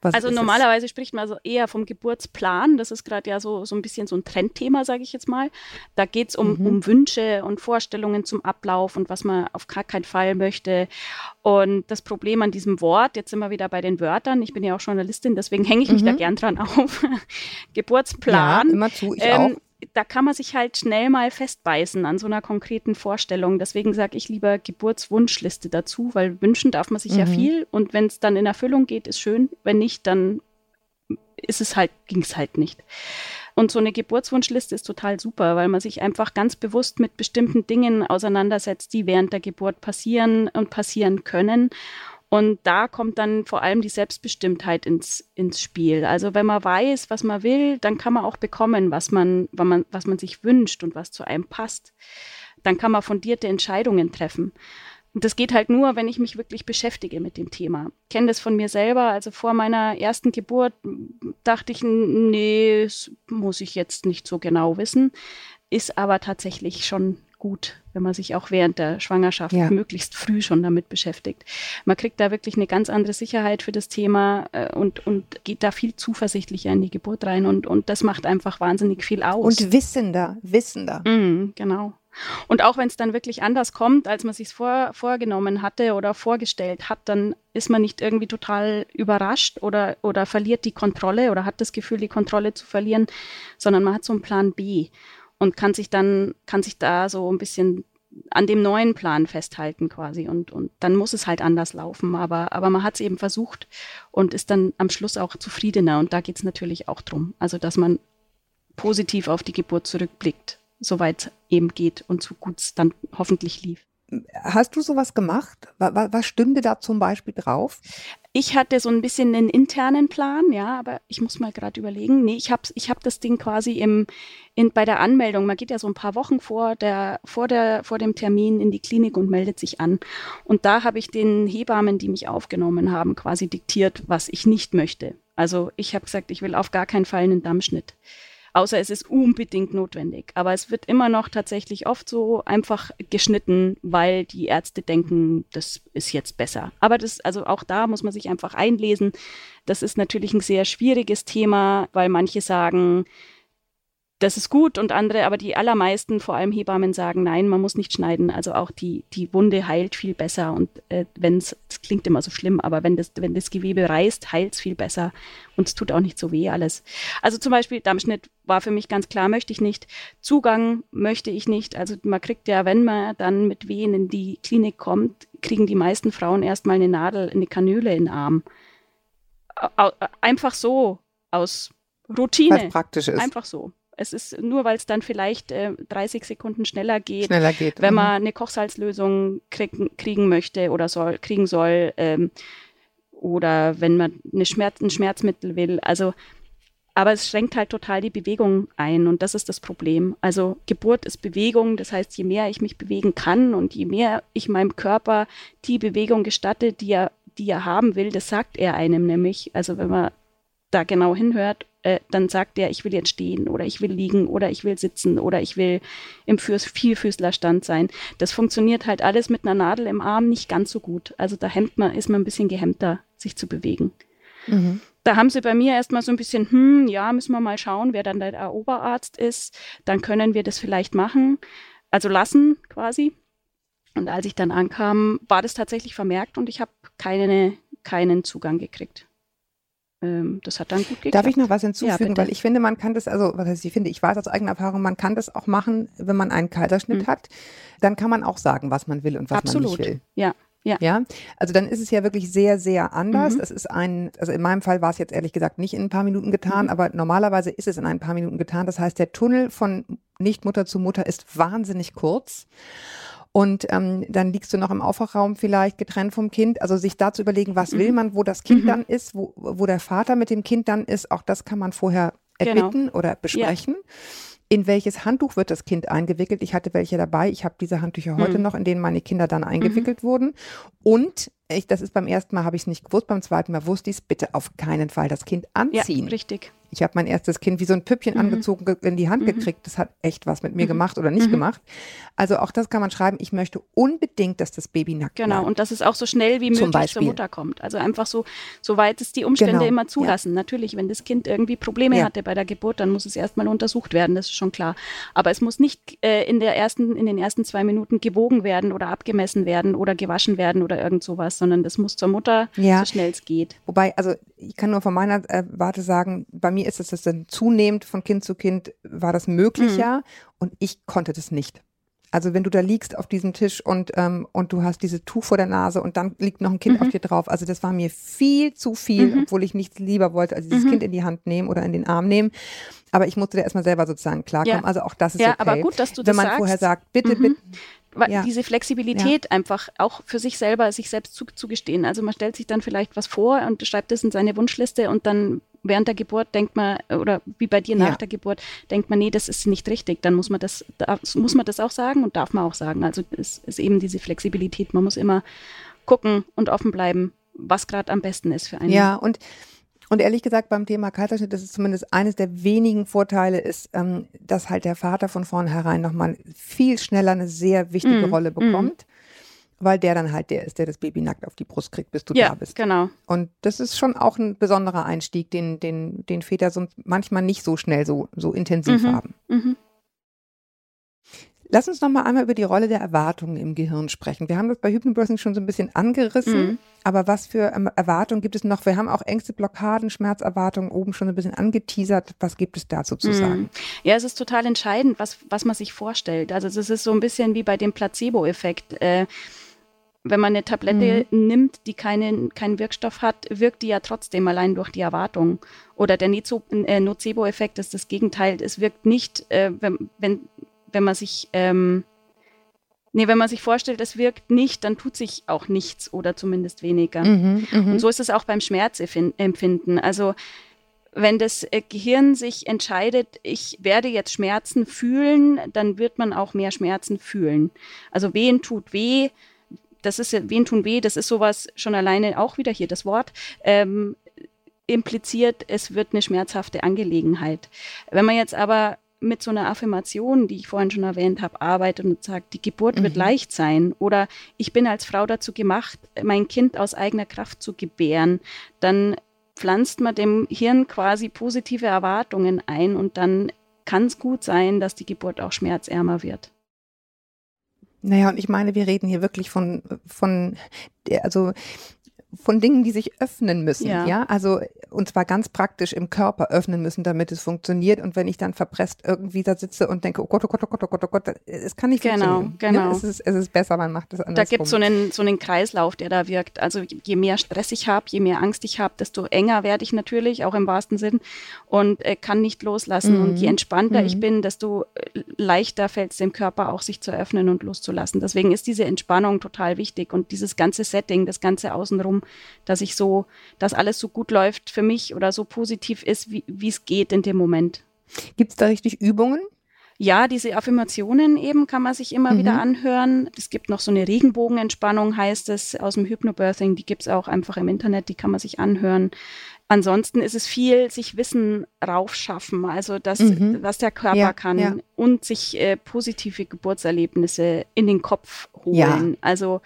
Was also normalerweise es? spricht man also eher vom Geburtsplan. Das ist gerade ja so, so ein bisschen so ein Trendthema, sage ich jetzt mal. Da geht es um, mhm. um Wünsche und Vorstellungen zum Ablauf und was man auf gar keinen Fall möchte. Und das Problem an diesem Wort, jetzt sind wir wieder bei den Wörtern, ich bin ja auch Journalistin, deswegen hänge ich mich mhm. da gern dran auf. *laughs* Geburtsplan. Ja, immer zu, ich ähm, auch da kann man sich halt schnell mal festbeißen an so einer konkreten Vorstellung. Deswegen sage ich lieber Geburtswunschliste dazu, weil wünschen darf man sich mhm. ja viel und wenn es dann in Erfüllung geht, ist schön. Wenn nicht, dann ist es halt, ging es halt nicht. Und so eine Geburtswunschliste ist total super, weil man sich einfach ganz bewusst mit bestimmten Dingen auseinandersetzt, die während der Geburt passieren und passieren können und da kommt dann vor allem die Selbstbestimmtheit ins, ins Spiel. Also wenn man weiß, was man will, dann kann man auch bekommen, was man, was man, was man sich wünscht und was zu einem passt. Dann kann man fundierte Entscheidungen treffen. Und das geht halt nur, wenn ich mich wirklich beschäftige mit dem Thema. Ich kenne das von mir selber. Also vor meiner ersten Geburt dachte ich, nee, das muss ich jetzt nicht so genau wissen. Ist aber tatsächlich schon gut, wenn man sich auch während der Schwangerschaft ja. möglichst früh schon damit beschäftigt. Man kriegt da wirklich eine ganz andere Sicherheit für das Thema äh, und, und geht da viel zuversichtlicher in die Geburt rein und, und das macht einfach wahnsinnig viel aus. Und wissender, wissender. Mm, genau. Und auch wenn es dann wirklich anders kommt, als man sich vor, vorgenommen hatte oder vorgestellt hat, dann ist man nicht irgendwie total überrascht oder, oder verliert die Kontrolle oder hat das Gefühl, die Kontrolle zu verlieren, sondern man hat so einen Plan B und kann sich dann, kann sich da so ein bisschen an dem neuen Plan festhalten quasi und, und dann muss es halt anders laufen. Aber, aber man hat es eben versucht und ist dann am Schluss auch zufriedener. Und da geht es natürlich auch drum. Also, dass man positiv auf die Geburt zurückblickt, soweit eben geht und so gut es dann hoffentlich lief. Hast du sowas gemacht? Was, was stünde da zum Beispiel drauf? Ich hatte so ein bisschen einen internen Plan, ja, aber ich muss mal gerade überlegen. Nee, ich habe ich hab das Ding quasi im, in, bei der Anmeldung. Man geht ja so ein paar Wochen vor, der, vor, der, vor dem Termin in die Klinik und meldet sich an. Und da habe ich den Hebammen, die mich aufgenommen haben, quasi diktiert, was ich nicht möchte. Also ich habe gesagt, ich will auf gar keinen Fall einen Dammschnitt außer es ist unbedingt notwendig. Aber es wird immer noch tatsächlich oft so einfach geschnitten, weil die Ärzte denken, das ist jetzt besser. Aber das, also auch da muss man sich einfach einlesen. Das ist natürlich ein sehr schwieriges Thema, weil manche sagen, das ist gut und andere, aber die allermeisten, vor allem Hebammen, sagen, nein, man muss nicht schneiden. Also auch die, die Wunde heilt viel besser und äh, wenn es, das klingt immer so schlimm, aber wenn das, wenn das Gewebe reißt, heilt es viel besser und es tut auch nicht so weh alles. Also zum Beispiel Dammschnitt war für mich ganz klar, möchte ich nicht. Zugang möchte ich nicht. Also man kriegt ja, wenn man dann mit Wehen in die Klinik kommt, kriegen die meisten Frauen erstmal eine Nadel, eine Kanüle in den Arm. Einfach so, aus Routine. Was praktisch ist. Einfach so. Es ist nur, weil es dann vielleicht äh, 30 Sekunden schneller geht, schneller geht. wenn mhm. man eine Kochsalzlösung kriegen, kriegen möchte oder soll, kriegen soll, ähm, oder wenn man eine Schmerz, ein Schmerzmittel will. Also, aber es schränkt halt total die Bewegung ein und das ist das Problem. Also Geburt ist Bewegung, das heißt, je mehr ich mich bewegen kann und je mehr ich meinem Körper die Bewegung gestatte, die er, die er haben will, das sagt er einem nämlich. Also wenn man da genau hinhört, äh, dann sagt der, ich will jetzt stehen oder ich will liegen oder ich will sitzen oder ich will im Füß Vielfüßlerstand sein. Das funktioniert halt alles mit einer Nadel im Arm nicht ganz so gut. Also da hemmt man, ist man ein bisschen gehemmter, sich zu bewegen. Mhm. Da haben sie bei mir erstmal so ein bisschen, hm, ja, müssen wir mal schauen, wer dann der Oberarzt ist. Dann können wir das vielleicht machen, also lassen quasi. Und als ich dann ankam, war das tatsächlich vermerkt und ich habe keine, keinen Zugang gekriegt. Ähm, das hat dann gut geklappt. Darf ich noch was hinzufügen? Ja, Weil ich finde, man kann das, also was heißt, ich finde, ich weiß aus eigener Erfahrung, man kann das auch machen, wenn man einen Kaiserschnitt mhm. hat. Dann kann man auch sagen, was man will und was Absolut. man nicht will. Ja. Ja. ja, also dann ist es ja wirklich sehr, sehr anders. Mhm. Es ist ein, also in meinem Fall war es jetzt ehrlich gesagt nicht in ein paar Minuten getan, mhm. aber normalerweise ist es in ein paar Minuten getan. Das heißt, der Tunnel von Nichtmutter zu Mutter ist wahnsinnig kurz. Und ähm, dann liegst du noch im Aufwachraum vielleicht getrennt vom Kind. Also sich da zu überlegen, was mhm. will man, wo das Kind mhm. dann ist, wo, wo der Vater mit dem Kind dann ist, auch das kann man vorher erbitten genau. oder besprechen. Ja. In welches Handtuch wird das Kind eingewickelt? Ich hatte welche dabei. Ich habe diese Handtücher heute mhm. noch, in denen meine Kinder dann eingewickelt mhm. wurden. Und ich, das ist beim ersten Mal habe ich es nicht gewusst, beim zweiten Mal wusste ich es. Bitte auf keinen Fall das Kind anziehen. Ja, richtig. Ich habe mein erstes Kind wie so ein Püppchen mhm. angezogen in die Hand mhm. gekriegt. Das hat echt was mit mir mhm. gemacht oder nicht mhm. gemacht. Also auch das kann man schreiben. Ich möchte unbedingt, dass das Baby nackt Genau. Bleibt. Und dass es auch so schnell wie möglich zur Mutter kommt. Also einfach so, soweit es die Umstände genau. immer zulassen. Ja. Natürlich, wenn das Kind irgendwie Probleme ja. hatte bei der Geburt, dann muss es erstmal untersucht werden. Das ist schon klar. Aber es muss nicht äh, in der ersten, in den ersten zwei Minuten gewogen werden oder abgemessen werden oder gewaschen werden oder irgend sowas, sondern das muss zur Mutter ja. so schnell es geht. Wobei, also ich kann nur von meiner äh, Warte sagen, bei mir ist es das dann zu zunehmend von Kind zu Kind war das möglicher mhm. und ich konnte das nicht. Also wenn du da liegst auf diesem Tisch und, ähm, und du hast dieses Tuch vor der Nase und dann liegt noch ein Kind mhm. auf dir drauf. Also das war mir viel zu viel, mhm. obwohl ich nichts lieber wollte, als dieses mhm. Kind in die Hand nehmen oder in den Arm nehmen. Aber ich musste da erstmal selber sozusagen klarkommen. Ja. Also auch das ist ja, okay. aber gut, dass du Wenn man sagst. vorher sagt, bitte, mhm. bitte, ja. diese Flexibilität ja. einfach auch für sich selber, sich selbst zuzugestehen. Also man stellt sich dann vielleicht was vor und schreibt es in seine Wunschliste und dann während der Geburt denkt man, oder wie bei dir nach ja. der Geburt, denkt man, nee, das ist nicht richtig. Dann muss man das, da, muss man das auch sagen und darf man auch sagen. Also es ist eben diese Flexibilität. Man muss immer gucken und offen bleiben, was gerade am besten ist für einen. Ja, und und ehrlich gesagt, beim Thema Kaiserschnitt, das ist zumindest eines der wenigen Vorteile, ist, ähm, dass halt der Vater von vornherein nochmal viel schneller eine sehr wichtige mm, Rolle mm. bekommt, mm. Weil der dann halt der ist, der das Baby nackt auf die Brust kriegt, bis du ja, da bist. genau. Und das ist schon auch ein besonderer Einstieg, den, den, den Väter sonst manchmal nicht so schnell so, so intensiv mhm, haben. Mhm. Lass uns noch mal einmal über die Rolle der Erwartungen im Gehirn sprechen. Wir haben das bei Hypnobirthing schon so ein bisschen angerissen, mhm. aber was für ähm, Erwartungen gibt es noch? Wir haben auch Ängste, Blockaden, Schmerzerwartungen oben schon ein bisschen angeteasert. Was gibt es dazu zu mhm. sagen? Ja, es ist total entscheidend, was, was man sich vorstellt. Also es ist so ein bisschen wie bei dem Placebo-Effekt. Äh, wenn man eine Tablette mhm. nimmt, die keinen, keinen Wirkstoff hat, wirkt die ja trotzdem allein durch die Erwartung. Oder der äh, Nocebo-Effekt ist das Gegenteil. Es wirkt nicht, äh, wenn, wenn wenn man sich, ähm, nee, wenn man sich vorstellt, es wirkt nicht, dann tut sich auch nichts oder zumindest weniger. Mhm, mh. Und so ist es auch beim Schmerzempfinden. Also wenn das äh, Gehirn sich entscheidet, ich werde jetzt Schmerzen fühlen, dann wird man auch mehr Schmerzen fühlen. Also wehen tut weh, das ist wen tun weh, das ist sowas schon alleine auch wieder hier das Wort. Ähm, impliziert, es wird eine schmerzhafte Angelegenheit. Wenn man jetzt aber mit so einer Affirmation, die ich vorhin schon erwähnt habe, arbeitet und sagt, die Geburt mhm. wird leicht sein oder ich bin als Frau dazu gemacht, mein Kind aus eigener Kraft zu gebären, dann pflanzt man dem Hirn quasi positive Erwartungen ein und dann kann es gut sein, dass die Geburt auch schmerzärmer wird. Naja, und ich meine, wir reden hier wirklich von, von, also von Dingen, die sich öffnen müssen, ja. ja. Also, und zwar ganz praktisch im Körper öffnen müssen, damit es funktioniert. Und wenn ich dann verpresst irgendwie da sitze und denke, oh Gott, oh Gott, oh Gott, oh Gott, oh Gott, es kann nicht genau, funktionieren. Genau, genau. Es, ist, es ist besser, man macht es anders. Da gibt es so einen, so einen Kreislauf, der da wirkt. Also, je mehr Stress ich habe, je mehr Angst ich habe, desto enger werde ich natürlich, auch im wahrsten Sinn, und äh, kann nicht loslassen. Mhm. Und je entspannter mhm. ich bin, desto äh, leichter fällt es dem Körper auch, sich zu öffnen und loszulassen. Deswegen ist diese Entspannung total wichtig und dieses ganze Setting, das ganze Außenrum dass ich so, dass alles so gut läuft für mich oder so positiv ist, wie es geht in dem Moment. Gibt es da richtig Übungen? Ja, diese Affirmationen eben kann man sich immer Mhm. wieder anhören. Es gibt noch so eine Regenbogenentspannung, heißt es, aus dem Hypnobirthing. Die gibt's auch einfach im Internet, die kann man sich anhören. Ansonsten ist es viel, sich Wissen raufschaffen, also das, Mhm. was der Körper Ja, kann ja. und sich äh, positive Geburtserlebnisse in den Kopf holen. Ja. Also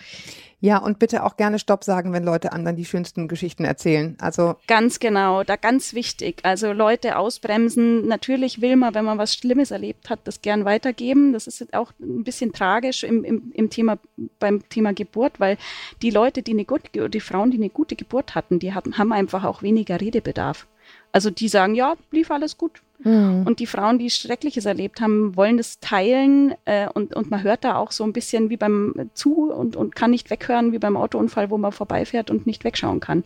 Ja, und bitte auch gerne Stopp sagen, wenn Leute anderen die schönsten Geschichten erzählen. Also, Ganz genau, da ganz wichtig. Also Leute ausbremsen. Natürlich will man, wenn man was Schlimmes erlebt hat, das gern weitergeben. Das ist auch ein bisschen tragisch im, im, im Thema, beim Thema Geburt, weil die Leute, die eine gute, die Frauen, die eine gute Geburt hatten, die hatten, haben einfach auch weniger Redebedarf. Also die sagen, ja, lief alles gut. Und die Frauen, die Schreckliches erlebt haben, wollen das teilen äh, und, und man hört da auch so ein bisschen wie beim zu und, und kann nicht weghören, wie beim Autounfall, wo man vorbeifährt und nicht wegschauen kann.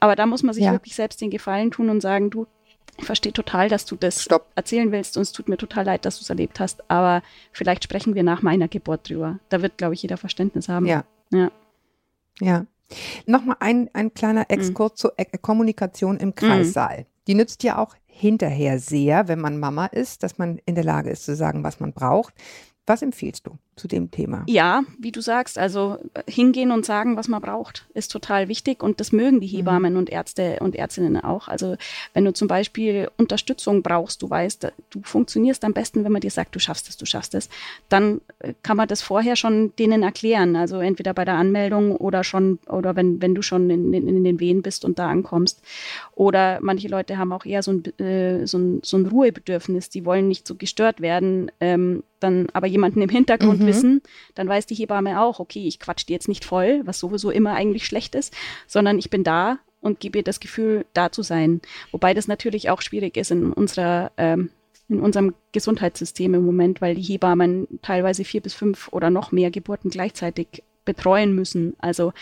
Aber da muss man sich Ja. wirklich selbst den Gefallen tun und sagen, du, ich verstehe total, dass du das Stopp. erzählen willst und es tut mir total leid, dass du es erlebt hast, aber vielleicht sprechen wir nach meiner Geburt drüber. Da wird, glaube ich, jeder Verständnis haben. ja. Ja. Ja. Nochmal ein, ein kleiner Exkurs zur Ä- Kommunikation im Kreissaal. Die nützt ja auch hinterher sehr, wenn man Mama ist, dass man in der Lage ist zu sagen, was man braucht. Was empfiehlst du zu dem Thema? Ja, wie du sagst, also äh, hingehen und sagen, was man braucht, ist total wichtig und das mögen die Hebammen und Ärzte und Ärztinnen auch. Also wenn du zum Beispiel Unterstützung brauchst, du weißt, du funktionierst am besten, wenn man dir sagt, du schaffst es, du schaffst es, dann äh, kann man das vorher schon denen erklären. Also entweder bei der Anmeldung oder schon, oder wenn, wenn du schon in, in, in den Wehen bist und da ankommst. Oder manche Leute haben auch eher so ein, äh, so ein, so ein Ruhebedürfnis, die wollen nicht so gestört werden, ähm, dann aber jemanden im Hintergrund Mhm. wissen, dann weiß die Hebamme auch, okay, ich quatsch die jetzt nicht voll, was sowieso immer eigentlich schlecht ist, sondern ich bin da und gebe ihr das Gefühl, da zu sein. Wobei das natürlich auch schwierig ist in unserer ähm, in unserem Gesundheitssystem im Moment, weil die Hebammen teilweise vier bis fünf oder noch mehr Geburten gleichzeitig betreuen müssen. Also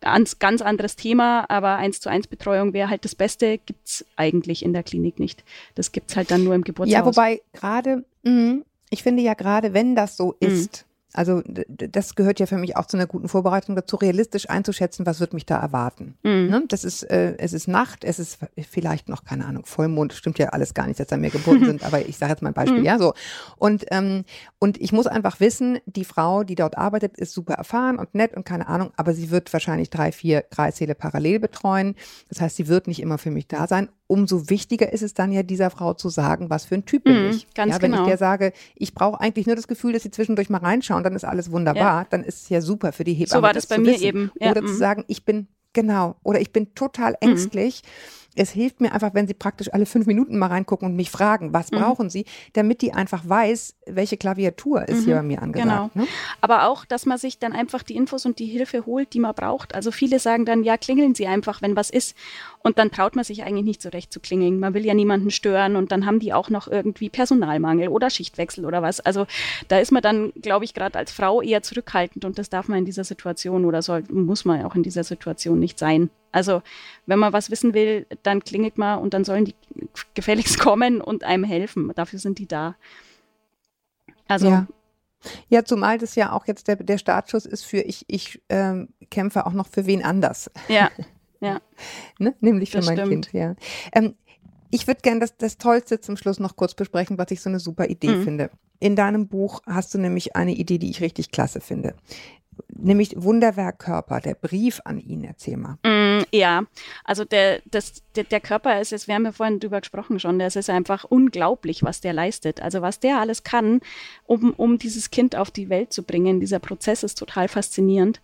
ganz, ganz anderes Thema, aber eins zu eins Betreuung wäre halt das Beste, gibt's eigentlich in der Klinik nicht. Das gibt's halt dann nur im Geburtshaus. Ja, wobei gerade, mh, ich finde ja gerade, wenn das so Mhm. ist, also das gehört ja für mich auch zu einer guten Vorbereitung dazu, realistisch einzuschätzen, was wird mich da erwarten. Mhm. Ne? Das ist, äh, es ist Nacht, es ist vielleicht noch, keine Ahnung, Vollmond, stimmt ja alles gar nicht, dass da mehr Geburten *laughs* sind, aber ich sage jetzt mal ein Beispiel, Mhm. ja, so. Und, ähm, und ich muss einfach wissen, die Frau, die dort arbeitet, ist super erfahren und nett und keine Ahnung, aber sie wird wahrscheinlich drei, vier Kreissäle parallel betreuen. Das heißt, sie wird nicht immer für mich da sein. Umso wichtiger ist es dann ja, dieser Frau zu sagen, was für ein Typ bin Mhm, ich. ganz ja, wenn genau. ich der sage, ich brauche eigentlich nur das Gefühl, dass sie zwischendurch mal reinschauen, dann ist alles wunderbar, dann ist es ja super für die Hebamme. So war das bei zu mir wissen. eben. Ja, Oder mhm. zu sagen, ich bin, genau, oder ich bin total ängstlich. Es hilft mir einfach, wenn sie praktisch alle fünf Minuten mal reingucken und mich fragen, was Mhm. brauchen sie, damit die einfach weiß, welche Klaviatur ist hier bei mir angesagt. Genau. Ne? Aber auch, dass man sich dann einfach die Infos und die Hilfe holt, die man braucht. Also viele sagen dann, ja, klingeln Sie einfach, wenn was ist. Und dann traut man sich eigentlich nicht so recht zu klingeln. Man will ja niemanden stören und dann haben die auch noch irgendwie Personalmangel oder Schichtwechsel oder was. Also da ist man dann, glaube ich, gerade als Frau eher zurückhaltend und das darf man in dieser Situation oder soll, muss man auch in dieser Situation nicht sein. Also wenn man was wissen will, dann klingelt man und dann sollen die gefälligst kommen und einem helfen. Dafür sind die da. Also Ja. Ja, zumal das ja auch jetzt der, der Startschuss ist für ich, ich ähm, kämpfe auch noch für wen anders. ja, *laughs* ja. ne? nämlich für Das mein stimmt. Kind. Ja. Ähm, ich würde gerne das, das Tollste zum Schluss noch kurz besprechen, was ich so eine super Idee Mhm. finde. In deinem Buch hast du nämlich eine Idee, die ich richtig klasse finde. Nämlich Wunderwerk Körper, der Brief an ihn. Erzähl mal. Mm, ja, also der, das, der, der Körper ist es, wir haben ja vorhin drüber gesprochen schon, das ist einfach unglaublich, was der leistet. Also was der alles kann, um, um dieses Kind auf die Welt zu bringen. Dieser Prozess ist total faszinierend.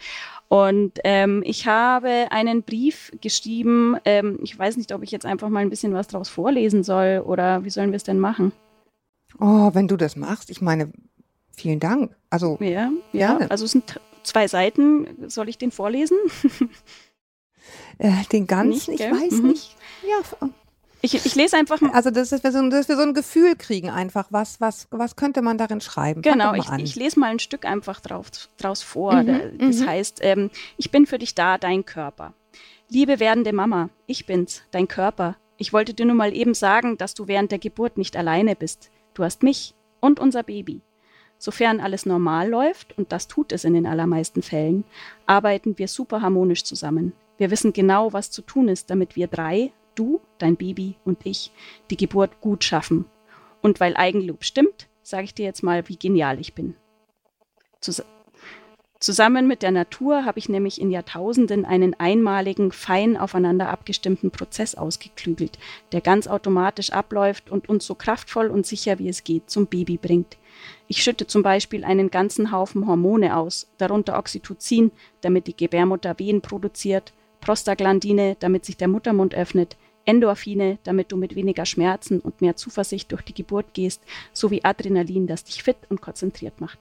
Und ähm, ich habe einen Brief geschrieben. Ähm, ich weiß nicht, ob ich jetzt einfach mal ein bisschen was draus vorlesen soll oder wie sollen wir es denn machen? Oh, wenn du das machst, ich meine, vielen Dank. Also, Ja, ja. Gerne. Also es sind zwei Seiten. Soll ich den vorlesen? *laughs* äh, den ganzen, Nicht, ich weiß Mhm. nicht. Ja, Ich, ich lese einfach mal. also das ist, dass wir, so, ein Gefühl kriegen einfach, was, was, was könnte man darin schreiben? Genau, ich, ich lese mal ein Stück einfach drauf, draus vor. Mhm, Da- Das mhm. heißt, ähm, ich bin für dich da, dein Körper. Liebe werdende Mama, ich bin's, dein Körper. Ich wollte dir nur mal eben sagen, dass du während der Geburt nicht alleine bist. Du hast mich und unser Baby. Sofern alles normal läuft, und das tut es in den allermeisten Fällen, arbeiten wir super harmonisch zusammen. Wir wissen genau, was zu tun ist, damit wir drei, du, dein Baby und ich, die Geburt gut schaffen. Und weil Eigenlob stimmt, sage ich dir jetzt mal, wie genial ich bin. Zus Zusammen mit der Natur habe ich nämlich in Jahrtausenden einen einmaligen, fein aufeinander abgestimmten Prozess ausgeklügelt, der ganz automatisch abläuft und uns so kraftvoll und sicher wie es geht zum Baby bringt. Ich schütte zum Beispiel einen ganzen Haufen Hormone aus, darunter Oxytocin, damit die Gebärmutter Wehen produziert, Prostaglandine, damit sich der Muttermund öffnet, Endorphine, damit du mit weniger Schmerzen und mehr Zuversicht durch die Geburt gehst, sowie Adrenalin, das dich fit und konzentriert macht.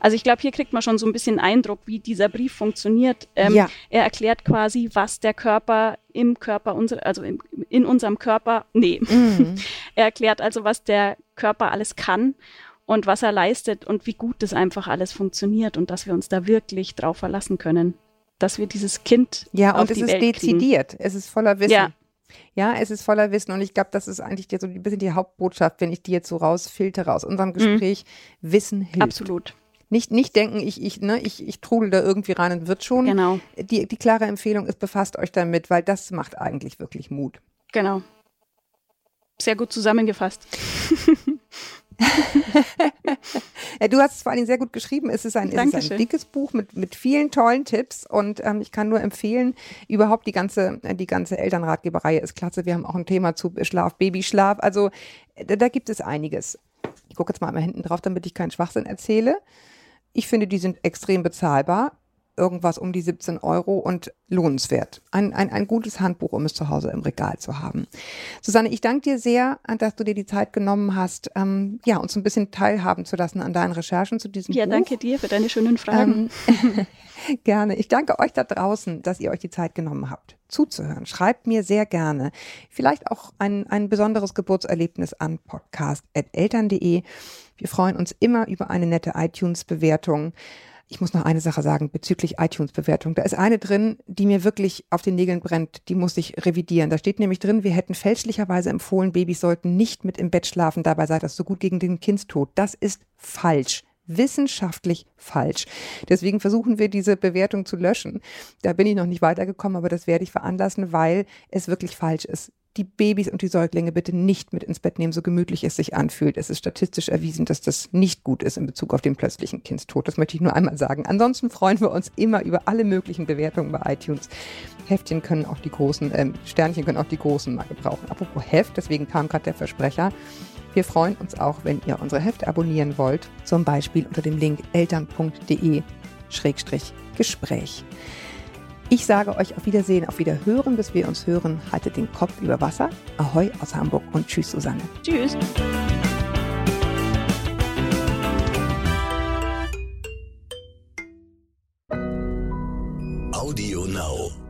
Also ich glaube, hier kriegt man schon so ein bisschen Eindruck, wie dieser Brief funktioniert. Ähm, ja. Er erklärt quasi, was der Körper im Körper, unser, also in, in unserem Körper, nee. Mhm. *laughs* er erklärt also, was der Körper alles kann und was er leistet und wie gut das einfach alles funktioniert und dass wir uns da wirklich drauf verlassen können, dass wir dieses Kind ja und es ist Welt dezidiert, kriegen. es ist voller Wissen. Ja. Ja, es ist voller Wissen und ich glaube, das ist eigentlich so ein bisschen die Hauptbotschaft, wenn ich die jetzt so rausfiltere aus unserem mhm. Gespräch. Mhm. Wissen hilft. Absolut. Nicht, nicht denken, ich, ich, ne, ich, ich trudel da irgendwie rein und wird schon. Genau. Die, die klare Empfehlung ist, befasst euch damit, weil das macht eigentlich wirklich Mut. Genau. Sehr gut zusammengefasst. *laughs* du hast es vor allen Dingen sehr gut geschrieben. Es ist ein, es ist ein dickes Buch mit, mit vielen tollen Tipps und ähm, ich kann nur empfehlen, überhaupt die ganze, die ganze Elternratgeberei ist klasse. Wir haben auch ein Thema zu Schlaf, Babyschlaf. Also da, da gibt es einiges. Ich gucke jetzt mal einmal hinten drauf, damit ich keinen Schwachsinn erzähle. Ich finde, die sind extrem bezahlbar. Irgendwas um die 17 Euro und lohnenswert. Ein, ein, ein gutes Handbuch, um es zu Hause im Regal zu haben. Susanne, ich danke dir sehr, dass du dir die Zeit genommen hast, ähm, ja, uns ein bisschen teilhaben zu lassen an deinen Recherchen zu diesem ja, Buch. Ja, danke dir für deine schönen Fragen. Ähm, *laughs* gerne. Ich danke euch da draußen, dass ihr euch die Zeit genommen habt, zuzuhören. Schreibt mir sehr gerne. Vielleicht auch ein, ein besonderes Geburtserlebnis an podcast.eltern.de. Wir freuen uns immer über eine nette iTunes-Bewertung. Ich muss noch eine Sache sagen bezüglich iTunes-Bewertung. Da ist eine drin, die mir wirklich auf den Nägeln brennt. Die muss ich revidieren. Da steht nämlich drin, wir hätten fälschlicherweise empfohlen, Babys sollten nicht mit im Bett schlafen. Dabei sei das so gut gegen den Kindstod. Das ist falsch wissenschaftlich falsch. Deswegen versuchen wir diese Bewertung zu löschen. Da bin ich noch nicht weitergekommen, aber das werde ich veranlassen, weil es wirklich falsch ist die Babys und die Säuglinge bitte nicht mit ins Bett nehmen, so gemütlich es sich anfühlt. Es ist statistisch erwiesen, dass das nicht gut ist in Bezug auf den plötzlichen Kindstod. Das möchte ich nur einmal sagen. Ansonsten freuen wir uns immer über alle möglichen Bewertungen bei iTunes. Heftchen können auch die großen, äh, Sternchen können auch die großen mal gebrauchen. Apropos Heft, deswegen kam gerade der Versprecher. Wir freuen uns auch, wenn ihr unsere Hefte abonnieren wollt, zum Beispiel unter dem Link eltern.de-gespräch. Ich sage euch auf Wiedersehen, auf Wiederhören, bis wir uns hören. Haltet den Kopf über Wasser. Ahoi aus Hamburg und tschüss, Susanne. Tschüss. Audio Now.